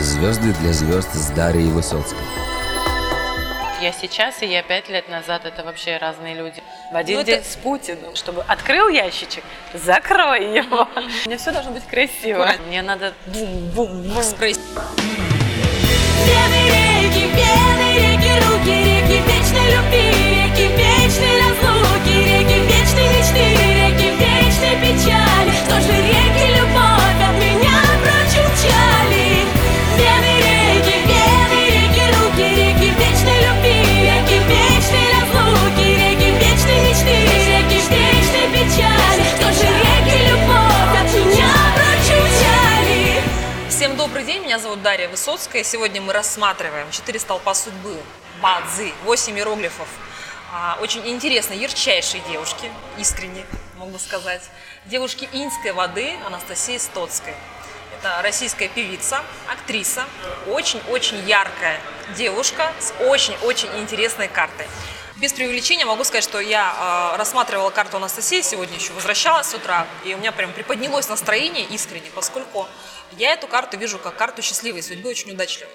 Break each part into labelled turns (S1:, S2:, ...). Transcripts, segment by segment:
S1: Звезды для звезд с Дарьей Высоцкой.
S2: Я сейчас и я пять лет назад это вообще разные люди. В один
S3: Ну,
S2: день
S3: это-
S2: с Путиным, чтобы открыл ящичек, закрой его. У меня все должно быть красиво. Мне надо бум-бум-бум.
S4: Вены реки, вены реки, руки реки вечной любви, реки вечной разлуки, реки вечной мечты, реки вечной печали. Что же реки меня
S3: зовут Дарья Высоцкая. Сегодня мы рассматриваем четыре столпа судьбы, бадзи, восемь иероглифов. А, Очень интересной, ярчайшей девушки, искренне могу сказать. Девушки иньской воды Анастасии Стоцкой. Это российская певица, актриса, очень-очень яркая девушка с очень-очень интересной картой. Без преувеличения могу сказать, что я э, рассматривала карту Анастасии сегодня еще, возвращалась с утра, и у меня прям приподнялось настроение искренне, поскольку я эту карту вижу как карту счастливой судьбы, очень удачливой.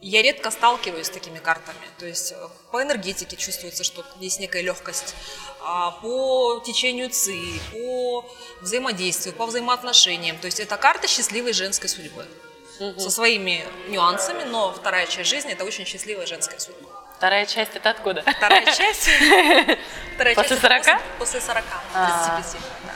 S3: Я редко сталкиваюсь с такими картами. То есть э, по энергетике чувствуется, что есть некая легкость. а, По течению ЦИ, по взаимодействию, по взаимоотношениям. То есть это карта счастливой женской судьбы. Со своими нюансами, но вторая часть жизни – это очень счастливая женская судьба.
S2: Вторая часть это откуда?
S3: Вторая часть. Вторая
S2: После
S3: часть это
S2: 40?
S3: После 40,
S2: А.
S3: 35. да.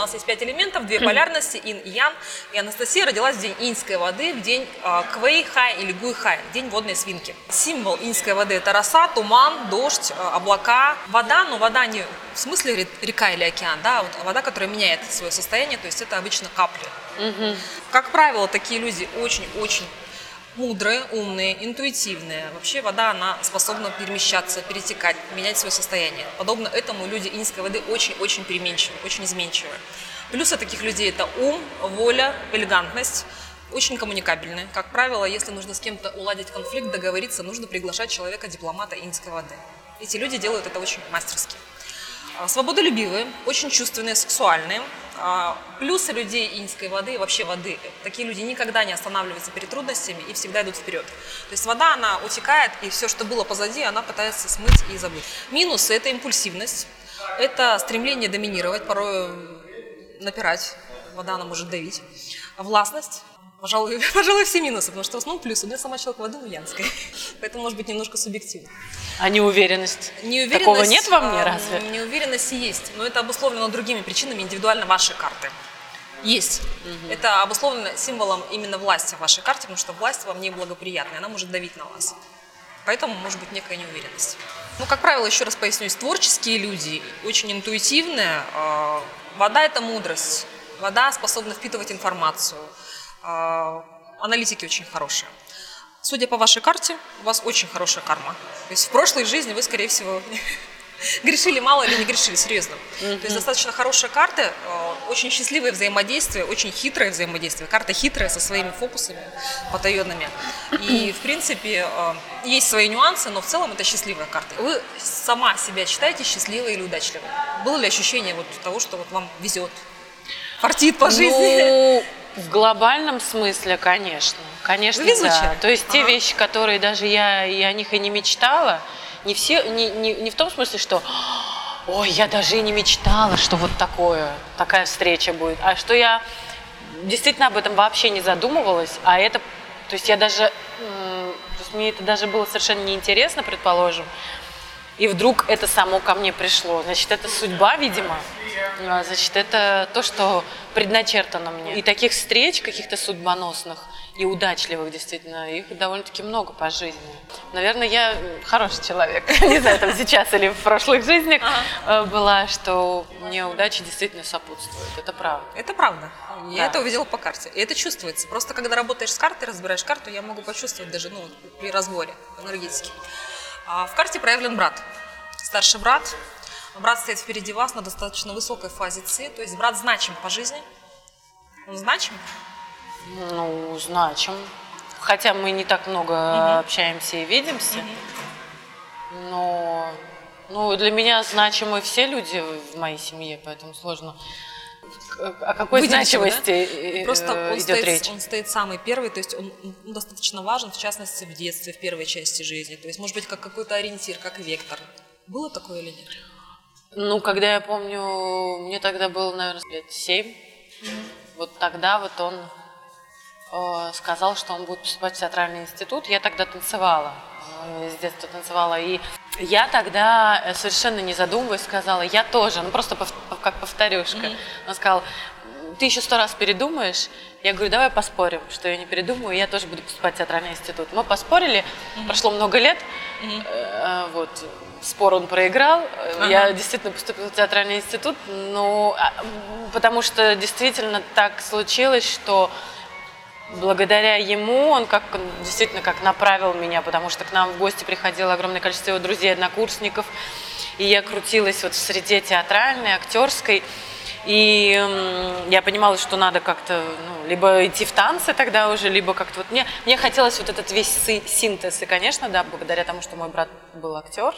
S3: У нас есть пять элементов, две полярности, ин и ян. И Анастасия родилась в день иньской воды, в день э, Квей Хай или Гуй Хай, день водной свинки. Символ иньской воды – это роса, туман, дождь, э, облака. Вода, но вода не в смысле ре- река или океан, да, а вот вода, которая меняет свое состояние, то есть это обычно капли. Как правило, такие люди очень-очень мудрые, умные, интуитивные. Вообще вода, она способна перемещаться, перетекать, менять свое состояние. Подобно этому люди иньской воды очень-очень переменчивы, очень изменчивы. Плюсы таких людей – это ум, воля, элегантность, очень коммуникабельные. Как правило, если нужно с кем-то уладить конфликт, договориться, нужно приглашать человека-дипломата иньской воды. Эти люди делают это очень мастерски. А, Свободолюбивые, очень чувственные, сексуальные. А, Плюсы людей иньской воды вообще воды. Такие люди никогда не останавливаются перед трудностями и всегда идут вперед. То есть вода, она утекает, и все, что было позади, она пытается смыть и забыть. Минусы – это импульсивность, это стремление доминировать, порой напирать. Вода, она может давить. Властность. Пожалуй, пожалуй, все минусы, потому что в основном плюсы. Но я сама человек воды, янская. Поэтому, может быть, немножко субъективно.
S2: А неуверенность?
S3: Неуверенность,
S2: Такого нет во мне
S3: а,
S2: разве?
S3: Неуверенность есть, но это обусловлено другими причинами индивидуально вашей карты. Есть. Это обусловлено символом именно власти в вашей карте, потому что власть вам неблагоприятная, она может давить на вас. Поэтому может быть некая неуверенность. Ну, как правило, еще раз пояснюсь, творческие люди, очень интуитивные. а, Вода – это мудрость. Вода способна впитывать информацию. А, Аналитики очень хорошие. Судя по вашей карте, у вас очень хорошая карма. То есть в прошлой жизни вы, скорее всего, грешили мало или не грешили, серьезно. То есть достаточно хорошая карта, э, очень счастливое взаимодействие, очень хитрое взаимодействие. Карта хитрая, со своими фокусами потаенными. И, в принципе, э, есть свои нюансы, но в целом это счастливая карта. Вы сама себя считаете счастливой или удачливой? Было ли ощущение вот того, что вот вам везет, фартит по жизни?
S2: Ну, в глобальном смысле, конечно. Конечно,
S3: везучая?
S2: да. То есть те
S3: Ага.
S2: вещи, которые даже я и о них и не мечтала, не все, не, не, не в том смысле, что ой, я даже и не мечтала, что вот такое, такая встреча будет, а что я действительно об этом вообще не задумывалась, а это, то есть я даже, то есть мне это даже было совершенно неинтересно, предположим, и вдруг это само ко мне пришло. Значит, это судьба, видимо. А, Значит, это то, что предначертано мне. И таких встреч, каких-то судьбоносных и удачливых, действительно, их довольно-таки много по жизни. Наверное, я хороший человек. Не знаю, там сейчас или в прошлых жизнях э, была, что мне удача действительно сопутствует. Это правда.
S3: Это правда. Я
S2: Да.
S3: это увидела по карте. И это чувствуется. Просто когда работаешь с картой, разбираешь карту, я могу почувствовать даже ну, при разборе энергетики. А в карте проявлен брат. Старший брат. Брат стоит впереди вас на достаточно высокой фазе ЦИ. То есть брат значим по жизни. Он значим.
S2: Ну, значим. Хотя мы не так много общаемся и видимся, но ну, для меня значимы все люди в моей семье, поэтому сложно О какой
S3: Выделите его, да?
S2: значимости э,
S3: Просто
S2: э,
S3: он
S2: идет
S3: стоит,
S2: речь?
S3: он стоит самый первый, то есть он достаточно важен, в частности, в детстве, в первой части жизни. То есть, может быть, как какой-то ориентир, как вектор. Было такое или нет?
S2: Ну, когда я помню, мне тогда было, наверное, лет семь. Вот тогда вот он э, сказал, что он будет поступать в театральный институт. Я тогда танцевала, э, с детства танцевала. И я тогда э, совершенно не задумываясь сказала, я тоже, ну просто пов- как повторюшка. Он сказал, ты еще сто раз передумаешь. Я говорю, давай поспорим, что я не передумаю, я тоже буду поступать в театральный институт. Мы поспорили, прошло много лет, э, вот, спор он проиграл, Э, я действительно поступила в театральный институт, но а, м, потому что действительно так случилось, что благодаря ему он как действительно как направил меня, потому что к нам в гости приходило огромное количество его друзей, однокурсников, и я крутилась вот в среде театральной, актерской, и м, я понимала, что надо как-то ну, либо идти в танцы тогда уже, либо как-то вот мне мне хотелось вот этот весь синтез, и конечно, да, благодаря тому, что мой брат был актер,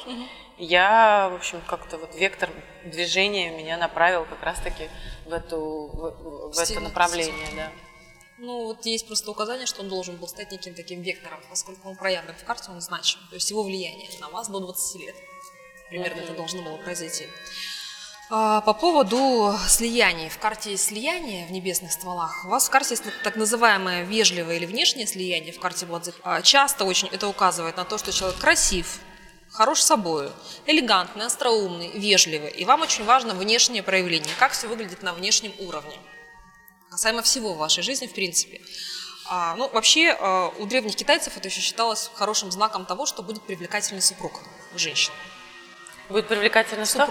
S2: я, в общем, как-то вот вектор движения меня направил как раз-таки в эту в, в это направление, да.
S3: Ну, вот есть просто указание, что он должен был стать неким таким вектором, поскольку он проявлен в карте, он значим. То есть его влияние на вас до 20 лет. Примерно это должно было произойти. А, По поводу слияний. В карте есть слияние в небесных стволах. У вас в карте есть так называемое вежливое или внешнее слияние в карте Бладзе. Часто очень это указывает на то, что человек красив, хорош собой, элегантный, остроумный, вежливый. И вам очень важно внешнее проявление, как все выглядит на внешнем уровне касаемо всего в вашей жизни, в принципе. А, ну, вообще, а, у древних китайцев это еще считалось хорошим знаком того, что будет привлекательный супруг у женщин.
S2: Будет привлекательный что?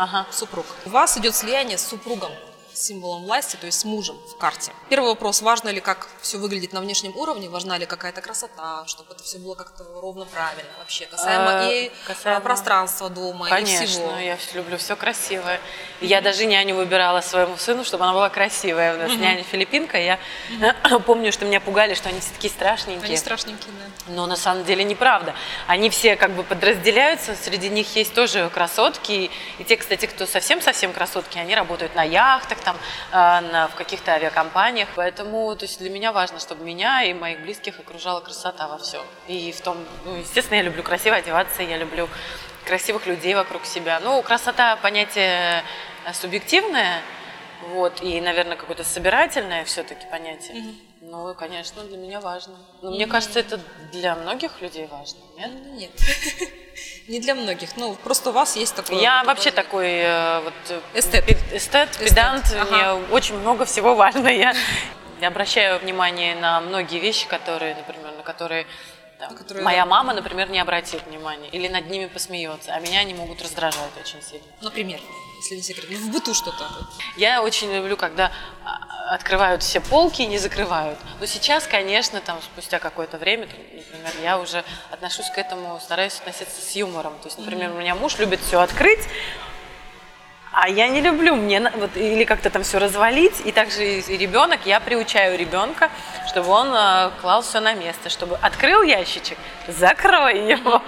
S2: Ага.
S3: Супруг. У вас идет слияние с супругом, символом власти, то есть с мужем в карте. Первый вопрос, важно ли, как все выглядит на внешнем уровне, важна ли какая-то красота, чтобы это все было как-то ровно правильно вообще, касаемо
S2: А,
S3: и
S2: касаемо-
S3: а, пространства дома, и
S2: Конечно,
S3: всего.
S2: я люблю все красивое. Я даже няню выбирала своему сыну, чтобы она была красивая. У нас няня филиппинка. Я помню, что меня пугали, что они все такие страшненькие.
S3: Они страшненькие, да.
S2: Но на самом деле неправда. Они все как бы подразделяются, среди них есть тоже красотки. И, и те, кстати, кто совсем-совсем красотки, они работают на яхтах, там, на, в каких-то авиакомпаниях. Поэтому то есть для меня важно, чтобы меня и моих близких окружала красота во всем. И в том, ну, естественно, я люблю красиво одеваться, я люблю красивых людей вокруг себя. Ну, красота понятие э, субъективное, вот, и, наверное, какое-то собирательное все-таки понятие. Ну, конечно, для меня важно. Но мне кажется, это для многих людей важно, нет?
S3: Ну, Нет, не для многих. Ну, просто у вас есть такое...
S2: Я вообще такой вот э,
S3: Эстет.
S2: эстет, педант. Мне очень много всего важно. Я обращаю внимание на многие вещи, которые, например, на которые
S3: На которые-
S2: моя мама, например, не обратит внимания или над ними посмеется, а меня они могут раздражать очень сильно.
S3: Например, если не секрет. Ну, в быту что-то.
S2: Я очень люблю, когда а, открывают все полки и не закрывают. Но сейчас, конечно, там спустя какое-то время, там, например, я уже отношусь к этому, стараюсь относиться с юмором. То есть, например, у меня муж любит все открыть, а я не люблю, мне вот, или как-то там все развалить, и также и, и ребенок, я приучаю ребенка, чтобы он э, клал все на место, чтобы открыл ящичек, закрой его.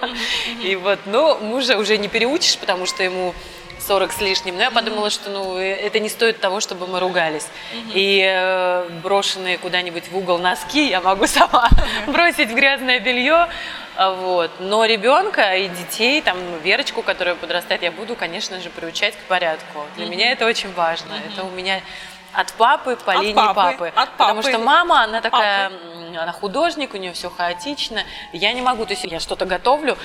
S2: И вот, ну, мужа уже не переучишь, потому что ему 40 с лишним. Но я подумала, что ну, э, это не стоит того, чтобы мы ругались. И э, брошенные куда-нибудь в угол носки я могу сама бросить в грязное белье. А, Вот. Но ребенка и детей, там, Верочку, которая подрастает, я буду, конечно же, приучать к порядку. Для меня это очень важно. Это у меня от папы по
S3: От
S2: линии
S3: папы,
S2: папы.
S3: от
S2: Потому
S3: папы.
S2: что мама, она такая,
S3: Папы.
S2: она художник, у нее все хаотично. Я не могу, то есть я что-то готовлю,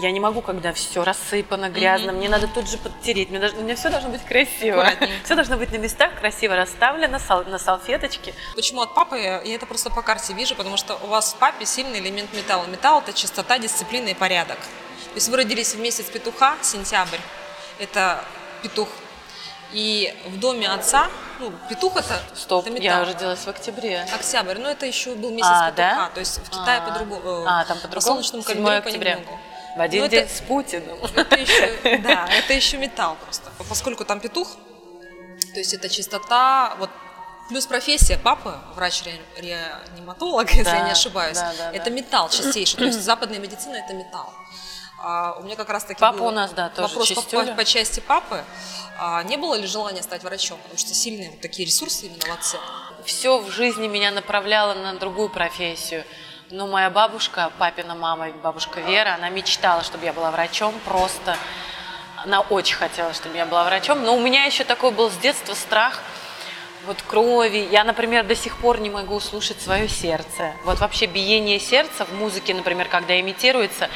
S2: я не могу, когда все рассыпано, грязно, мне надо тут же подтереть, мне, даже- меня все должно быть красиво. Все должно быть на местах, красиво расставлено, сал- на салфеточке.
S3: Почему от папы? Я это просто по карте вижу, потому что у вас в папе сильный элемент металла. Металл – это чистота, дисциплина и порядок. То есть вы родились в месяц петуха, сентябрь, это петух. И в доме отца, ну, петух – это,
S2: Стоп,
S3: это
S2: я
S3: металл.
S2: родилась в октябре.
S3: Октябрь, но это еще был месяц
S2: А,
S3: петуха,
S2: да?
S3: то есть в Китае
S2: А.
S3: по-другому.
S2: А, там
S3: По
S2: по-другому?
S3: солнечному
S2: 7
S3: календарю понемногу.
S2: В один
S3: Ну,
S2: день
S3: это-
S2: с Путиным.
S3: Это еще, да, это еще металл просто. Поскольку там петух, то есть это чистота, вот плюс профессия папы, врач-реаниматолог, если я
S2: Да,
S3: не ошибаюсь,
S2: да, да,
S3: это
S2: да.
S3: металл чистейший. То есть западная медицина это металл. А, у меня как раз таки
S2: Папа
S3: был
S2: у нас, да, тоже
S3: вопрос по, по- по части папы. А, не было ли желания стать врачом? Потому что сильные вот такие ресурсы именно в отце.
S2: все в жизни меня направляло на другую профессию. Но моя бабушка, папина мама, бабушка Вера, она мечтала, чтобы я была врачом, просто она очень хотела, чтобы я была врачом. Но у меня еще такой был с детства страх вот крови. Я, например, до сих пор не могу слушать свое сердце. Вот вообще биение сердца в музыке, например, когда имитируется,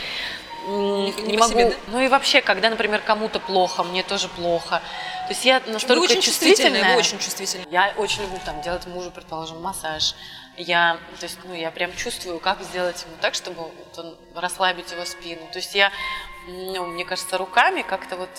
S3: Не-
S2: не, могу.
S3: себе, да?
S2: Ну и вообще, когда, например, кому-то плохо, мне тоже плохо. То есть я настолько
S3: вы очень чувствительная,
S2: чувствительная.
S3: вы очень чувствительная.
S2: Я очень люблю там делать мужу, предположим, массаж. Я, то есть, ну, я прям чувствую, как сделать ему так, чтобы вот он, расслабить его спину. То есть я, ну, мне кажется, руками как-то вот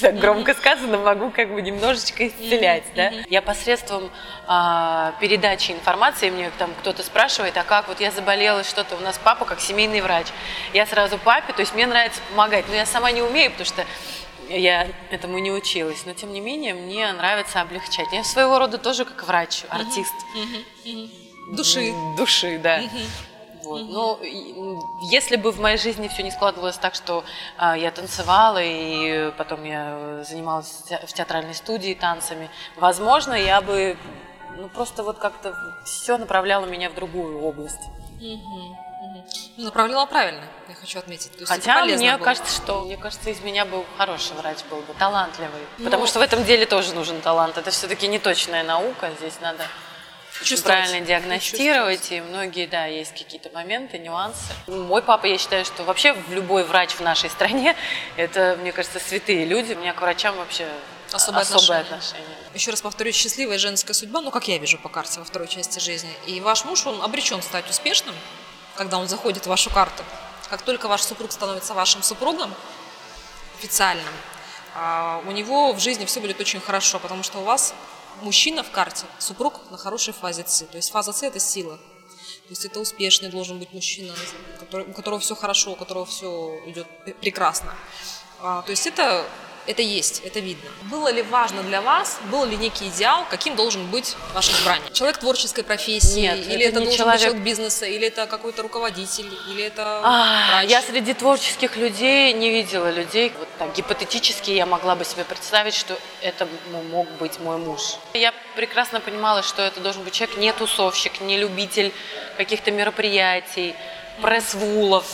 S2: так громко сказано, могу как бы немножечко исцелять, да. Я посредством а, передачи информации, мне там кто-то спрашивает, а как, вот я заболела, что-то, у нас папа как семейный врач. Я сразу папе, то есть мне нравится помогать, но я сама не умею, потому что я этому не училась, но тем не менее мне нравится облегчать. Я своего рода тоже как врач, артист.
S3: Души.
S2: М, Души, да. Вот. Ну, и, м, если бы в моей жизни все не складывалось так, что а, я танцевала и потом я э, занималась в те- в театральной студии танцами, возможно, я бы ну, просто вот как-то все направляло меня в другую область.
S3: Ну, направляла правильно, я хочу отметить. То есть
S2: Хотя мне
S3: было.
S2: кажется, что мне кажется, из меня был хороший врач был бы, талантливый. Потому что в этом деле тоже нужен талант. Это все-таки не точная наука, здесь надо очень правильно диагностировать, и многие, да, есть какие-то моменты, нюансы. Мой папа, я считаю, что вообще любой врач в нашей стране, это, мне кажется, святые люди. У меня к врачам вообще
S3: Особое
S2: особое
S3: отношение.
S2: отношение.
S3: Еще раз повторюсь, счастливая женская судьба, ну, как я вижу по карте во второй части жизни. И ваш муж, он обречен стать успешным, когда он заходит в вашу карту. Как только ваш супруг становится вашим супругом, официальным, а, у него в жизни все будет очень хорошо, потому что у вас мужчина в карте, супруг на хорошей фазе ЦИ. То есть фаза ЦИ – это сила. То есть это успешный должен быть мужчина, у которого все хорошо, у которого все идет прекрасно. А, то есть это, это есть, это видно. Было ли важно для вас, был ли некий идеал, каким должен быть ваш избранник? Человек творческой профессии,
S2: Нет,
S3: или
S2: это
S3: это,
S2: не
S3: должен
S2: человек-
S3: быть человек бизнеса, или это какой-то руководитель, или это
S2: А,
S3: врач?
S2: я среди творческих людей не видела людей. Вот так гипотетически я могла бы себе представить, что это м- мог быть мой муж. Я прекрасно понимала, что это должен быть человек не тусовщик, не любитель каких-то мероприятий, пресс-вулов,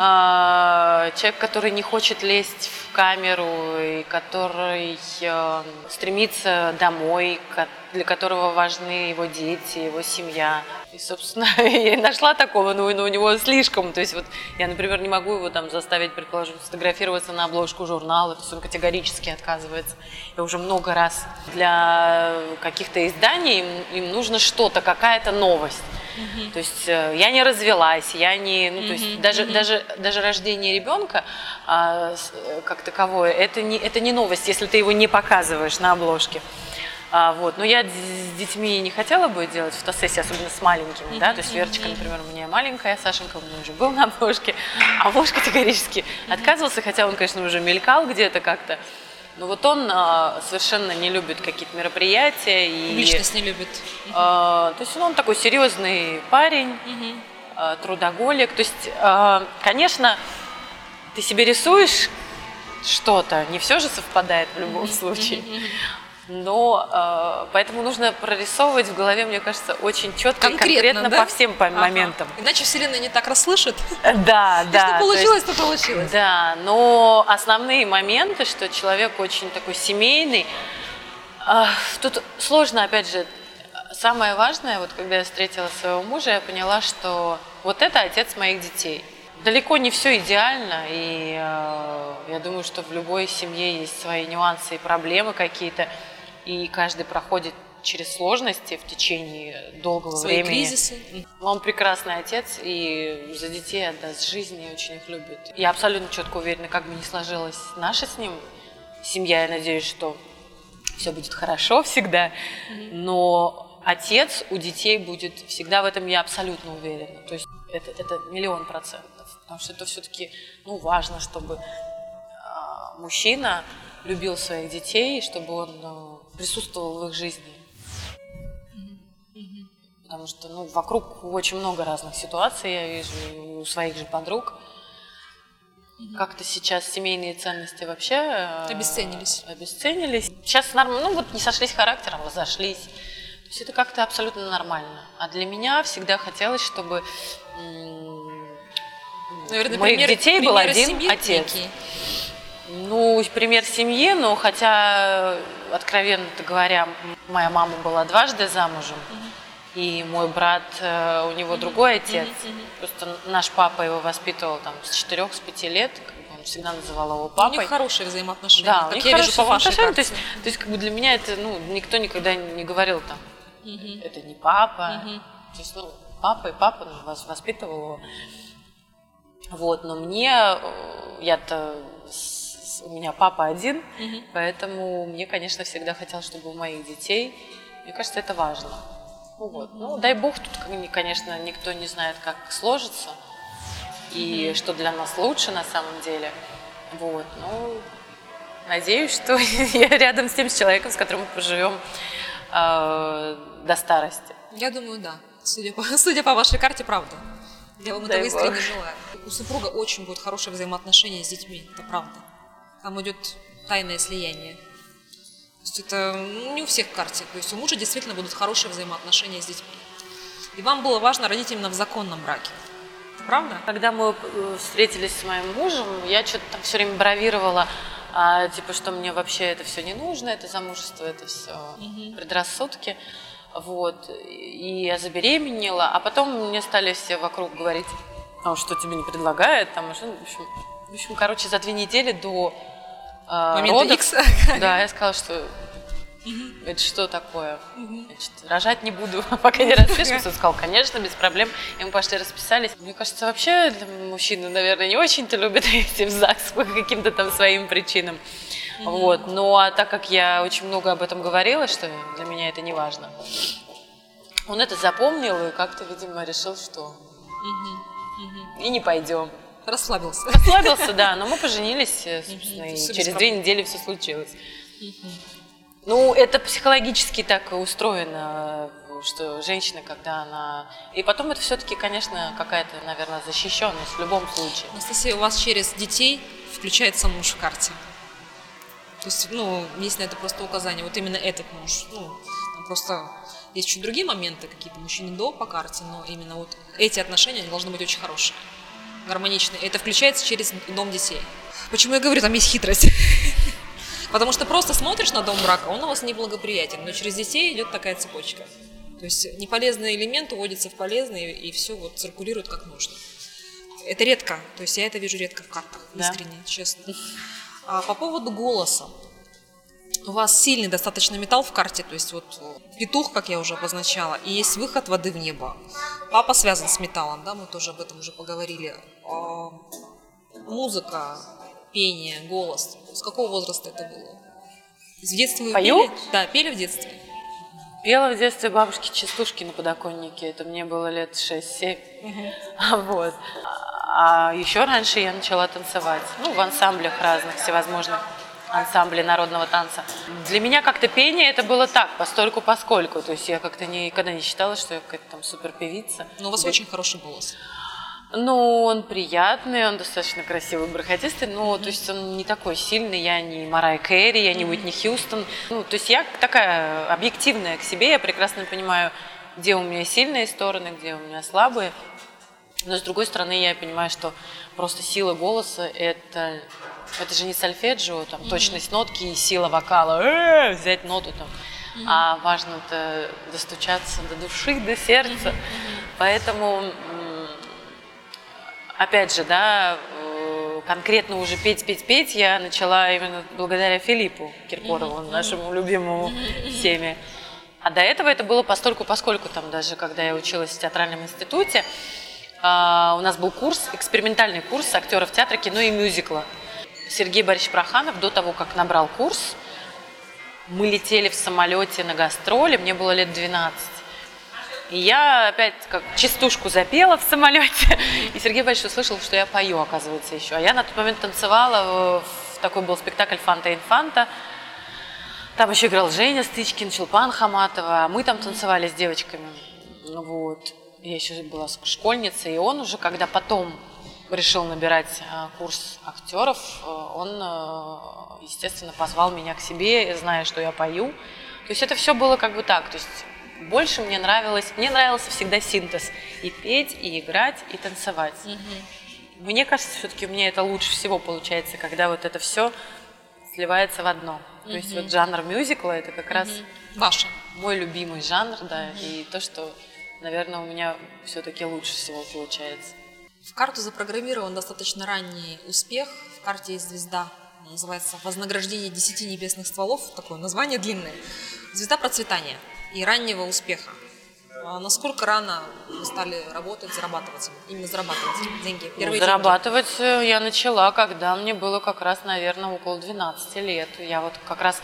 S2: а, человек, который не хочет лезть в камеру и который э, стремится домой, ко- для которого важны его дети, его семья. И, собственно, я и нашла такого, но, но у него слишком. То есть вот я, например, не могу его там заставить, предположим, сфотографироваться на обложку журнала, то есть он категорически отказывается. Я уже много раз для каких-то изданий им, им нужно что-то, какая-то новость. То есть э, я не развелась, я не, ну то есть даже даже даже рождение ребенка а, э, как таковое, это не это не новость, если ты его не показываешь на обложке. А, вот. Но я с детьми не хотела бы делать фотосессии, особенно с маленькими, да, то есть Верочка, например, у меня маленькая, Сашенька у меня уже был на обложке, а муж категорически отказывался, хотя он, конечно, уже мелькал где-то как-то. Но вот он а, совершенно не любит какие-то мероприятия и
S3: Личность не любит.
S2: а, то есть ну, он такой серьезный парень, а, трудоголик. То есть, а, конечно, ты себе рисуешь что-то, не все же совпадает в любом случае. Но а, поэтому нужно прорисовывать в голове, мне кажется, очень четко и
S3: Конкретно,
S2: конкретно
S3: да?
S2: по всем по-
S3: Ага.
S2: моментам.
S3: Иначе Вселенная не так расслышит.
S2: Да,
S3: И
S2: да.
S3: что получилось, то получилось.
S2: да, но основные моменты, что человек очень такой семейный, тут сложно, опять же, самое важное, вот когда я встретила своего мужа, я поняла, что вот это отец моих детей. Далеко не все идеально, и э, я думаю, что в любой семье есть свои нюансы и проблемы какие-то, и каждый проходит через сложности в течение долгого
S3: Свои
S2: времени.
S3: кризисы.
S2: Он прекрасный отец и за детей отдаст жизнь и очень их любит. Я абсолютно четко уверена, как бы ни сложилась наша с ним семья, я надеюсь, что все будет хорошо всегда, но отец у детей будет всегда в этом я абсолютно уверена. То есть это, это миллион процентов, потому что это все-таки ну, важно, чтобы а, мужчина любил своих детей, чтобы он э, присутствовал в их жизни. Потому что ну, вокруг очень много разных ситуаций, я вижу у своих же подруг. Как-то сейчас семейные ценности вообще э,
S3: Обесценились.
S2: Обесценились. Сейчас нормально, ну вот не сошлись характером, разошлись. То есть это как-то абсолютно нормально. А для меня всегда хотелось, чтобы
S3: Наверное,
S2: моих
S3: примеры-
S2: детей был один отец.
S3: некие.
S2: Ну, пример семьи, но хотя, откровенно говоря, моя мама была дважды замужем, и мой брат, э, у него другой отец. Просто наш папа его воспитывал там с четырех, с пяти лет, он всегда называл его
S3: У
S2: папой.
S3: них хорошие взаимоотношения.
S2: Да,
S3: как
S2: у них
S3: я вижу по вашей
S2: отношения. То есть, то есть, как бы для меня это, ну, никто никогда не говорил там, это не папа. То есть, ну, папа и папа ну, вас воспитывал его. Вот, но мне, э, я-то, у меня папа один, поэтому мне, конечно, всегда хотелось, чтобы у моих детей, мне кажется, это важно. Ну, вот. ну дай бог, тут, конечно, никто не знает, как сложится и что для нас лучше на самом деле. Вот, ну, надеюсь, что я рядом с тем человеком, с которым мы проживем э, до старости.
S3: Я думаю, да. Судя по, судя по вашей карте, правда. Я вам
S2: Дай
S3: этого искренне
S2: бог.
S3: желаю. У супруга очень будет хорошее взаимоотношение с детьми, это правда. Там идет тайное слияние. То есть это ну, не у всех карте. То есть у мужа действительно будут хорошие взаимоотношения с детьми. И вам было важно родить именно в законном браке. Это правда?
S2: Когда мы э, встретились с моим мужем, я что-то там все время бравировала, а, типа, что мне вообще это все не нужно, это замужество, это все предрассудки. Вот. И я забеременела, а потом мне стали все вокруг говорить, «А что тебе не предлагает, там, что, в общем, в общем, короче, за две недели до э,
S3: Момента
S2: родов,
S3: Икс.
S2: да, я сказала, что это что такое? Значит, рожать не буду, пока не распишемся. Он сказал, конечно, без проблем. И мы пошли расписались. Мне кажется, вообще мужчины, наверное, не очень-то любят идти в ЗАГС по каким-то там своим причинам. Вот. Ну, а так как я очень много об этом говорила, что для меня это не важно, он это запомнил и как-то, видимо, решил, что и не пойдем.
S3: Расслабился.
S2: Расслабился, да, но мы поженились, э, собственно, и через две недели все случилось. Ну, это психологически так устроено, э, что женщина, когда она... И потом это все-таки, конечно, какая-то, наверное, защищенность в любом случае.
S3: Анастасия, у вас через детей включается муж в карте. То есть, ну, есть на это просто указание. Вот именно этот муж. Ну, просто есть еще другие моменты, какие-то мужчины до по карте, но именно вот эти отношения они должны быть очень хорошие, гармоничные. Это включается через дом детей. Почему я говорю, там есть хитрость? Потому что просто смотришь на дом брака, он у вас неблагоприятен, но через детей идет такая цепочка. То есть неполезный элемент уводится в полезный, и все вот циркулирует как нужно. Это редко, то есть я это вижу редко в картах,
S2: Да.
S3: искренне, честно. А по поводу голоса. У вас сильный достаточно металл в карте, то есть вот э, петух, как я уже обозначала, и есть выход воды в небо. Папа связан с металлом, да, мы тоже об этом уже поговорили. А, музыка, пение, голос. С какого возраста это было? С детства вы
S2: Пою?
S3: пели? Да, пели в детстве.
S2: Пела в детстве бабушки частушки на подоконнике, это мне было лет 6-7. Вот. А еще раньше я начала танцевать, ну, в ансамблях разных, всевозможных ансамблей народного танца. Для меня как-то пение это было так, постольку поскольку. То есть я как-то никогда не считала, что я какая-то там супер певица.
S3: Но у вас очень хороший голос.
S2: Ну, он приятный, он достаточно красивый, бархатистый, но то есть он не такой сильный, я не Марай Кэрри, я не Уитни Хьюстон. Ну, то есть я такая объективная к себе, я прекрасно понимаю, где у меня сильные стороны, где у меня слабые. Но с другой стороны, я понимаю, что просто сила голоса это, это же не сольфеджио, там точность нотки и сила вокала, э, взять ноту там. А важно это достучаться до души, до сердца. Поэтому м, опять же, да, э, конкретно уже петь, петь, петь я начала именно благодаря Филиппу Киркорову, нашему любимому всеми. А до этого это было постольку, поскольку там даже, когда я училась в театральном институте, а, у нас был курс, экспериментальный курс актеров театра, кино и мюзикла. Сергей Борисович Проханов до того, как набрал курс, мы летели в самолете на гастроли, мне было лет 12. И я опять как частушку запела в самолете. И Сергей Борисович услышал, что я пою, оказывается, еще. А я на тот момент танцевала, в такой был спектакль «Фанта инфанта». Там еще играл Женя Стычкин, Чулпан Хаматова. А мы там танцевали с девочками. Вот. Я еще была школьницей. И он уже, когда потом решил набирать э, курс актеров, э, он, э, естественно, позвал меня к себе, зная, что я пою. То есть это все было как бы так. То есть больше мне нравилось, мне нравился всегда синтез. И петь, и играть, и танцевать. Мне кажется, все-таки у меня это лучше всего получается, когда вот это все сливается в одно. То есть вот жанр мюзикла это как раз
S3: Ваша.
S2: мой любимый жанр, да, и то, что, наверное, у меня все-таки лучше всего получается.
S3: В карту запрограммирован достаточно ранний успех. В карте есть звезда. Называется «Вознаграждение десяти небесных стволов». Такое название длинное. Звезда процветания и раннего успеха. А насколько рано вы стали работать, зарабатывать? Именно зарабатывать деньги?
S2: Ну,
S3: Первые деньги?
S2: зарабатывать э, я начала, когда мне было как раз, наверное, около 12 лет. Я вот как раз,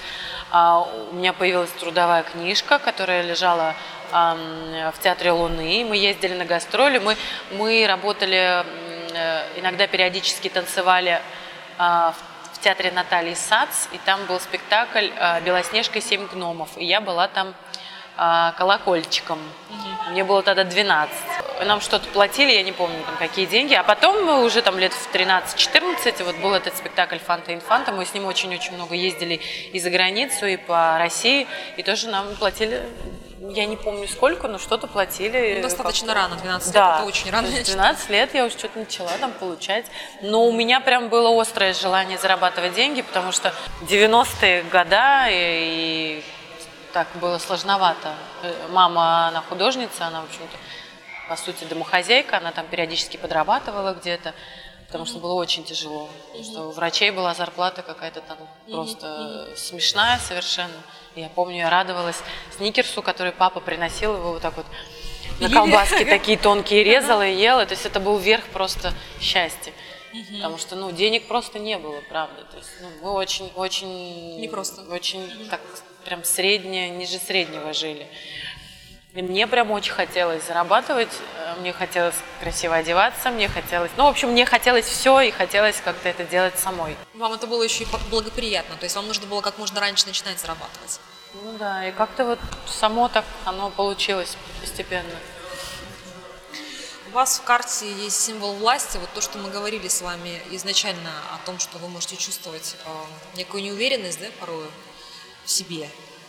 S2: а, у меня появилась трудовая книжка, которая лежала в Театре Луны. Мы ездили на гастроли, мы, мы работали, э, иногда периодически танцевали а, в в Театре Натальи Сац, и там был спектакль «Белоснежка и семь гномов», и я была там а, колокольчиком. Мне было тогда 12. Нам что-то платили, я не помню, там, какие деньги. А потом мы уже там лет в 13-14, вот был этот спектакль «Фанта Инфанта», мы с ним очень-очень много ездили и за границу, и по России, и тоже нам платили, я не помню сколько, но что-то платили.
S3: Ну, достаточно рано, 12 лет,
S2: да.
S3: это очень рано,
S2: То есть
S3: я
S2: 12 лет я уже что-то начала там получать. Но у меня прям было острое желание зарабатывать деньги, потому что 90-е года и, и так было сложновато. Э, Мама, она художница, она, в общем-то, по сути, домохозяйка, она там периодически подрабатывала где-то, потому что было очень тяжело. Потому что у врачей была зарплата какая-то там просто смешная совершенно. Я помню, я радовалась сникерсу, который папа приносил, его вот так вот на
S3: Ели.
S2: колбаски такие тонкие резала и ела. То есть это был верх просто счастья. Потому что, ну, денег просто не было, правда. То есть, ну, мы очень, очень...
S3: Непросто.
S2: Очень так прям среднее, ниже среднего жили. И мне прям очень хотелось зарабатывать, э, мне хотелось красиво одеваться, мне хотелось... Ну, в общем, мне хотелось все, и хотелось как-то это делать самой.
S3: Вам это было еще и благоприятно, то есть вам нужно было как можно раньше начинать зарабатывать.
S2: Ну да, и как-то вот само так оно получилось постепенно.
S3: У вас в карте есть символ власти, вот то, что мы говорили с вами изначально о том, что вы можете чувствовать э, некую неуверенность, да, порой в себе.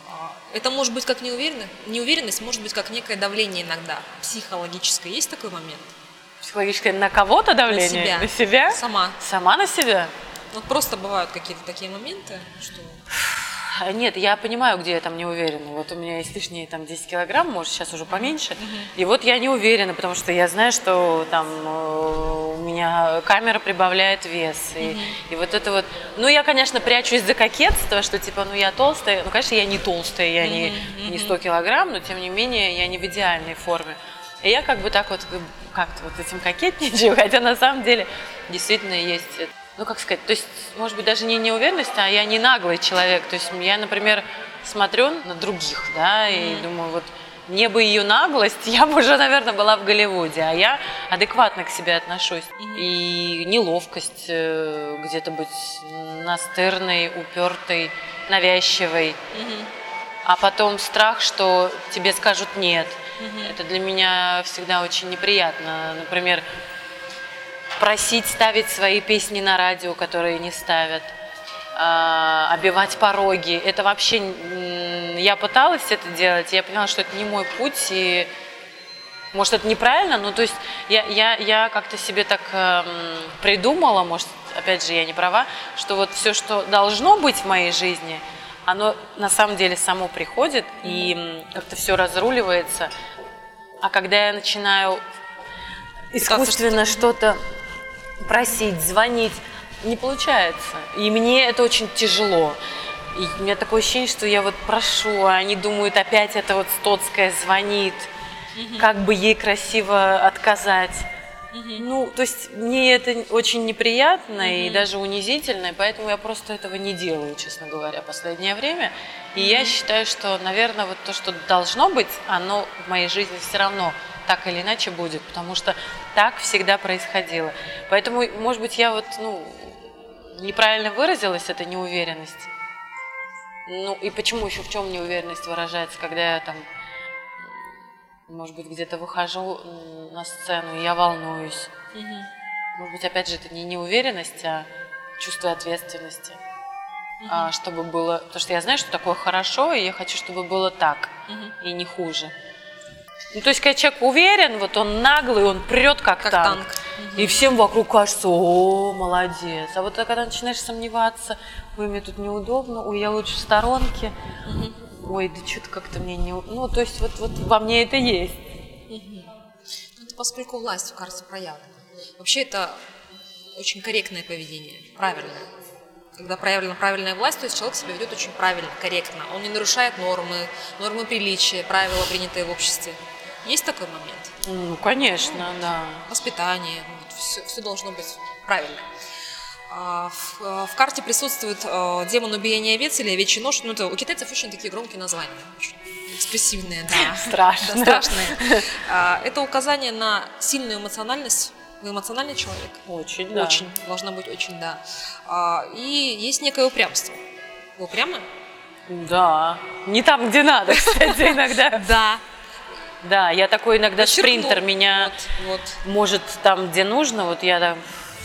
S3: А, Это может быть как неуверенность, неуверенность может быть как некое давление иногда, психологическое. Есть такой момент?
S2: Психологическое на кого-то давление?
S3: себя.
S2: На себя?
S3: Сама.
S2: Сама на себя?
S3: Вот просто бывают какие-то такие моменты, что
S2: Нет, я понимаю, где я там не уверена. Вот у меня есть лишние там 10 килограмм, может, сейчас уже поменьше. И вот я не уверена, потому что я знаю, что там э, у меня камера прибавляет вес. И, и вот это вот... Ну, я, конечно, прячусь за кокетство, что типа, ну, я толстая. Ну, конечно, я не толстая, я не, не 100 килограмм, но, тем не менее, я не в идеальной форме. И я как бы так вот как-то вот этим кокетничаю, хотя на самом деле действительно есть. Ну, как сказать, то есть, может быть, даже не неуверенность, а я не наглый человек. То есть я, например, смотрю на других, да, и думаю, вот мне бы ее наглость, я бы уже, наверное, была в Голливуде, а я адекватно к себе отношусь. И неловкость э, где-то быть настырной, упертой, навязчивой. А потом страх, что тебе скажут нет. Это для меня всегда очень неприятно. Например, просить ставить свои песни на радио, которые не ставят, а, обивать пороги. Это вообще... Я пыталась это делать, я поняла, что это не мой путь, и может, это неправильно, но то есть я, я, я как-то себе так эм, придумала, может, опять же, я не права, что вот все, что должно быть в моей жизни, оно на самом деле само приходит, и как-то все разруливается. А когда я начинаю искусственно что-то просить, звонить, не получается. И мне это очень тяжело. И у меня такое ощущение, что я вот прошу, а они думают, опять это вот Стоцкая звонит, как бы ей красиво отказать. Ну, то есть мне это очень неприятно и даже унизительно, и поэтому я просто этого не делаю, честно говоря, последнее время. И я считаю, что, наверное, вот то, что должно быть, оно в моей жизни все равно так или иначе будет, потому что так всегда происходило. Поэтому, может быть, я вот, ну, неправильно выразилась, эта неуверенность. Ну, и почему еще в чем неуверенность выражается, когда я там, может быть, где-то выхожу на сцену, и я волнуюсь. Может быть, опять же, это не неуверенность, а чувство ответственности. А, чтобы было... Потому что я знаю, что такое хорошо, и я хочу, чтобы было так, и не хуже. Ну, то есть, когда человек уверен, вот он наглый, он прет как,
S3: Как
S2: танк.
S3: танк.
S2: И всем вокруг кажется, о, молодец. А вот когда начинаешь сомневаться, ой, мне тут неудобно, ой, я лучше в сторонке, ой, да что-то как-то мне не... Ну, то есть, вот, вот во мне это есть.
S3: Ну, это поскольку власть в карте проявлена. Вообще это очень корректное поведение, правильное. Когда проявлена правильная власть, то есть человек себя ведет очень правильно, корректно. Он не нарушает нормы, нормы приличия, правила, принятые в обществе. Есть такой момент?
S2: Ну, конечно, да.
S3: Воспитание, все, должно быть правильно. А, В, э, в карте присутствует э, демон убиения овец или овечий нож. Ну, это у китайцев очень такие громкие названия, очень экспрессивные, да. Страшные. А, Это указание на сильную эмоциональность. Вы эмоциональный человек?
S2: Очень, да.
S3: Очень. Должна быть очень, да. А, И есть некое упрямство. Вы упрямы?
S2: Да. Не там, где надо, кстати, иногда.
S3: Да.
S2: Да, я такой иногда спринтер, меня
S3: Вот, вот.
S2: может там, где нужно, вот я там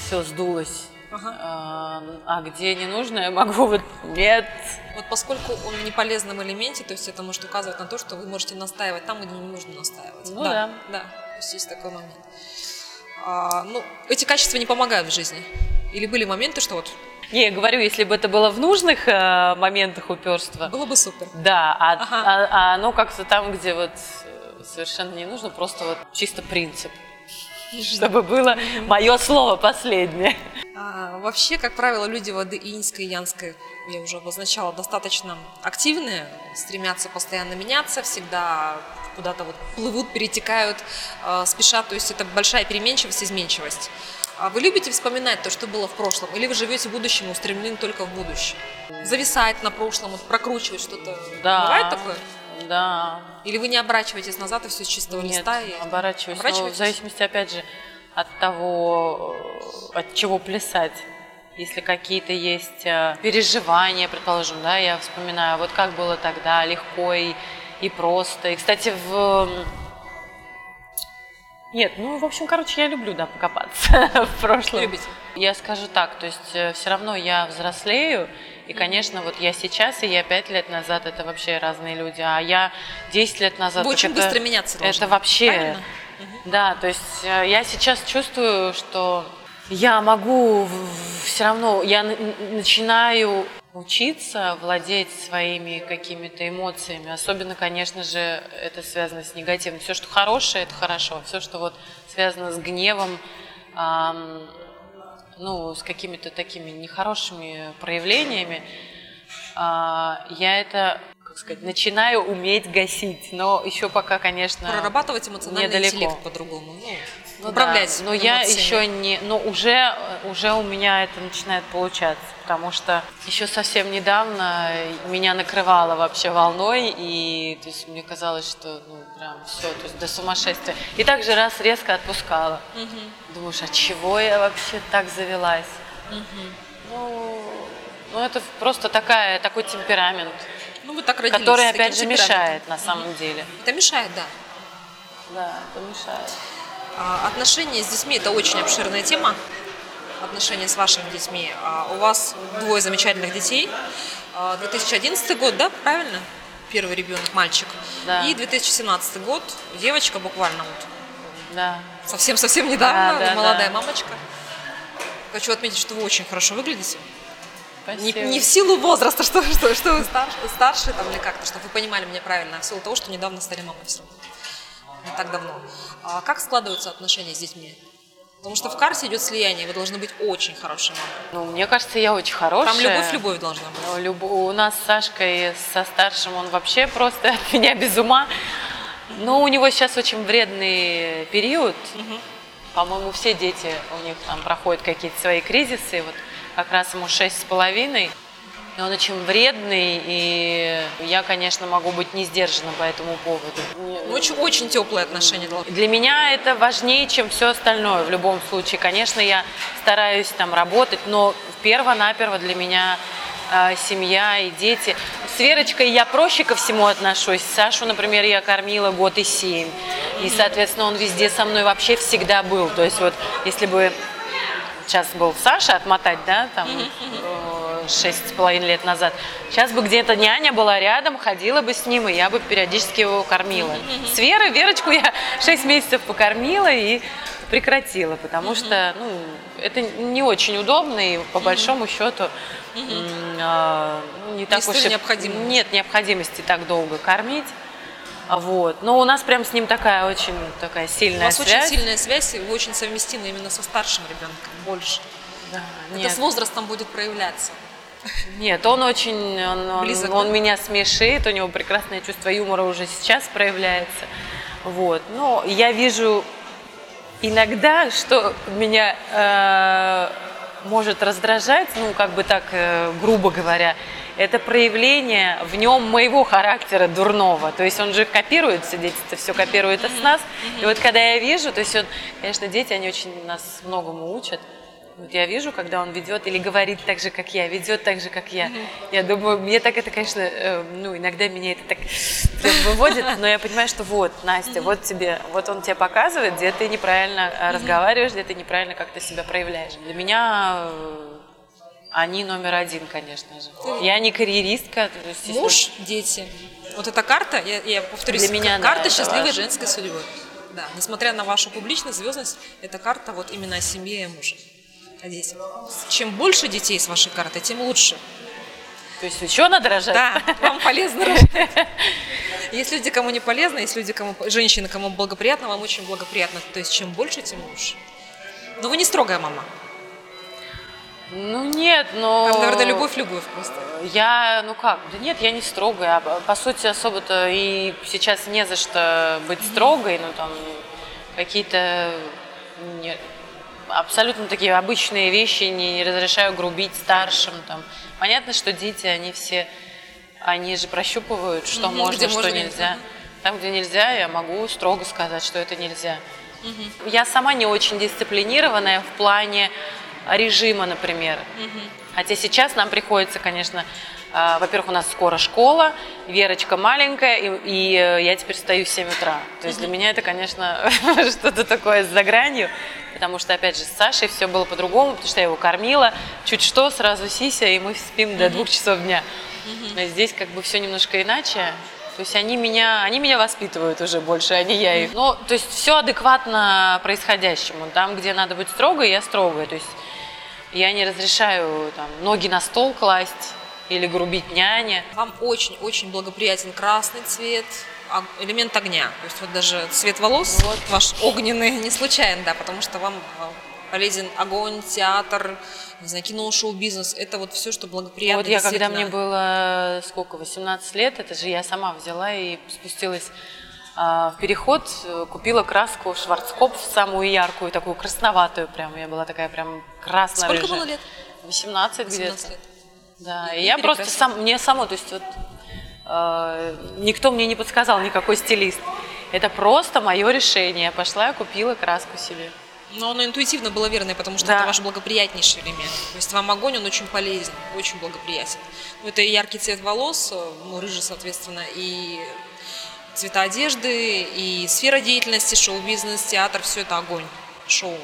S2: все сдулась.
S3: Ага.
S2: А, а где не нужно, я могу вот нет.
S3: Вот поскольку он в неполезном элементе, то есть это может указывать на то, что вы можете настаивать там, где не нужно настаивать.
S2: Ну да.
S3: Да, то есть есть такой момент. А, ну, эти качества не помогают в жизни. Или были моменты, что вот
S2: Не, я говорю, если бы это было в нужных э, моментах уперства,
S3: было бы супер.
S2: да, а,
S3: Ага.
S2: а- а оно как-то там, где вот совершенно не нужно, просто вот чисто принцип. Чтобы было мое слово последнее.
S3: А, вообще, как правило, люди воды иньской и янской, я уже обозначала, достаточно активные, стремятся постоянно меняться, всегда куда-то вот плывут, перетекают, э, спешат, то есть это большая переменчивость, изменчивость. А вы любите вспоминать то, что было в прошлом, или вы живете будущим и устремлены только в будущее? Зависать на прошлом, вот прокручивать что-то.
S2: Да.
S3: Бывает такое?
S2: Да.
S3: Или вы не оборачиваетесь назад и все с чистого
S2: Нет,
S3: листа? и-
S2: оборачиваюсь. Но в зависимости, опять же, от того, э, от чего плясать. Если какие-то есть э, переживания, предположим, да, я вспоминаю, вот как было тогда, легко и, и просто. И, кстати, в... Нет, ну, в общем, короче, я люблю, да, покопаться в прошлом.
S3: Любите?
S2: Я скажу так, то есть все равно я взрослею, и, конечно, вот я сейчас, и я пять лет назад, это вообще разные люди, а я 10 лет назад...
S3: Вы очень
S2: это-
S3: быстро меняться должны.
S2: Это вообще...
S3: Правильно?
S2: Да, то есть э, я сейчас чувствую, что я могу все равно, я начинаю учиться владеть своими какими-то эмоциями. Особенно, конечно же, это связано с негативом. Все, что хорошее, это хорошо. Все, что вот связано с гневом, ам, ну, с какими-то такими нехорошими проявлениями, а, я это, как сказать, начинаю уметь гасить. Но еще пока, конечно,
S3: Прорабатывать эмоциональный
S2: недалеко.
S3: интеллект по-другому. Ну,
S2: Ну
S3: управлять
S2: да, но я еще не, но уже, уже у меня это начинает получаться, потому что еще совсем недавно меня накрывало вообще волной, и то есть мне казалось, что ну прям все, то есть до сумасшествия. И также раз резко отпускала. Думаешь, а чего я вообще так завелась? Ну, ну, это просто такая, такой темперамент,
S3: Ну, вы так родились.
S2: который, опять же, мешает на самом деле.
S3: Это мешает, да.
S2: Да, это мешает.
S3: А, Отношения с детьми – это очень обширная тема. Отношения с вашими детьми. А У вас двое замечательных детей. А, 2011 год, да, правильно? Первый ребенок, мальчик.
S2: Да.
S3: И 2017 год, девочка буквально вот
S2: Да.
S3: совсем-совсем недавно,
S2: Да, да,
S3: молодая
S2: да.
S3: мамочка. Хочу отметить, что вы очень хорошо выглядите. Не,
S2: Спасибо.
S3: не в силу возраста, что, что, что вы старше, старше там, или как-то, чтобы вы понимали меня правильно, а в силу того, что недавно стали мамой все равно. Так давно. А как складываются отношения с детьми? Потому что в карте идет слияние, вы должны быть очень хорошей мамой.
S2: Ну, мне кажется, я очень хорошая.
S3: Там любовь-любовь должна быть.
S2: Ну, люб- У нас с Сашкой, со старшим, он вообще просто от меня без ума. Но у него сейчас очень вредный период. По-моему, все дети, у них там проходят какие-то свои кризисы. Вот как раз ему шесть с половиной. И он очень вредный, и я, конечно, могу быть не сдержана по этому поводу.
S3: Очень, очень теплые отношения
S2: Для меня это важнее, чем все остальное в любом случае. Конечно, я стараюсь там работать, но перво-наперво для меня э, семья и дети. С Верочкой я проще ко всему отношусь. Сашу, например, я кормила год и семь. И, соответственно, он везде со мной вообще всегда был. То есть вот если бы сейчас был Саша отмотать, да, там э, шесть с половиной лет назад. Сейчас бы где-то няня была рядом, ходила бы с ним, и я бы периодически его кормила. С Верой, Верочку я шесть месяцев покормила и прекратила, потому что ну, это не очень удобно и по большому счету а, ну, не так уж
S3: необходимо.
S2: нет необходимости так долго кормить. Вот. Но у нас прям с ним такая очень такая
S3: У
S2: сильная
S3: вас очень
S2: связь.
S3: сильная связь, и вы очень совместимы именно со старшим ребенком больше.
S2: Да,
S3: Это
S2: нет.
S3: с возрастом будет проявляться.
S2: Нет, он очень, он, он-
S3: Близок,
S2: он
S3: да?
S2: меня смешит, у него прекрасное чувство юмора уже сейчас проявляется. Вот. Но я вижу иногда, что меня э, может раздражать, ну, как бы так, э, грубо говоря, это проявление в нем моего характера дурного. То есть он же копирует все, дети это все копируют от нас. И вот когда я вижу, то есть он, конечно, дети, они очень нас многому учат. Вот я вижу, когда он ведет или говорит так же, как я, ведет так же, как я. Я думаю, мне так это, конечно, э, ну, иногда меня это так прям выводит, но я понимаю, что вот, Настя, вот тебе, вот он тебе показывает, где ты неправильно э, разговариваешь, где ты неправильно как-то себя проявляешь. Для меня э, они номер один, конечно же. Я не карьеристка. то есть, если-
S3: Муж, дети. Вот эта карта, я, я повторюсь,
S2: Для меня, да,
S3: карта
S2: это
S3: счастливой
S2: важно.
S3: женской судьбы. Да, несмотря на вашу публичность, звездность, это карта вот именно о семье и муже. О детях. Чем больше детей с вашей картой, тем лучше.
S2: То есть еще надо рожать?
S3: Да, вам полезно рожать. Есть люди, кому не полезно, есть люди, кому женщины, кому благоприятно, вам очень благоприятно. То есть чем больше, тем лучше. Но вы не строгая мама.
S2: Ну нет, но...
S3: Там, наверное, любовь, любовь просто.
S2: Я, ну как, да нет, я не строгая. А По сути, особо-то и сейчас не за что быть строгой, ну там какие-то абсолютно такие обычные вещи, не, не разрешаю грубить старшим. Там. Понятно, что дети, они все, они же прощупывают, что
S3: Мгм,
S2: можно, что
S3: можно,
S2: нельзя.
S3: мгм.
S2: Там, где нельзя, я могу строго сказать, что это нельзя. Я сама не очень дисциплинированная в плане режима, например. Хотя сейчас нам приходится, конечно, а, во-первых, у нас скоро школа, Верочка маленькая, и, и, э, я теперь встаю в 7 утра. То есть для меня это, конечно, что-то такое за гранью, потому что, опять же, с Сашей все было по-другому, потому что я его кормила, чуть что, сразу сися, и мы спим до двух часов дня. А здесь как бы все немножко иначе. То есть они меня, они меня воспитывают уже больше, а не я их. Ну, то есть все адекватно происходящему. Там, где надо быть строгой, я строгая. То есть я не разрешаю там, ноги на стол класть или грубить няне.
S3: Вам очень-очень благоприятен красный цвет, а- элемент огня. То есть вот даже цвет волос
S2: Вот.
S3: ваш огненный не случайно, да, потому что вам а, полезен огонь, театр, не знаю, кино, шоу-бизнес. Это вот все, что благоприятно.
S2: вот я, когда мне было, сколько, 18 лет, это же я сама взяла и спустилась а, в переход, э, купила краску Шварцкопф, самую яркую, такую красноватую прям. Я была такая прям красная.
S3: Сколько было лет?
S2: 18 где-то.
S3: 18 лет.
S2: Да,
S3: И
S2: и я просто сам, мне само, то есть вот э, никто мне не подсказал, никакой стилист. Это просто мое решение. Я пошла и купила краску себе.
S3: Но оно интуитивно было верное, потому что
S2: Да.
S3: это ваш благоприятнейший элемент. То есть вам огонь, он очень полезен, очень благоприятен. Ну, это яркий цвет волос, ну, рыжий, соответственно, и цвета одежды, и сфера деятельности, шоу-бизнес, театр, все это огонь, шоу.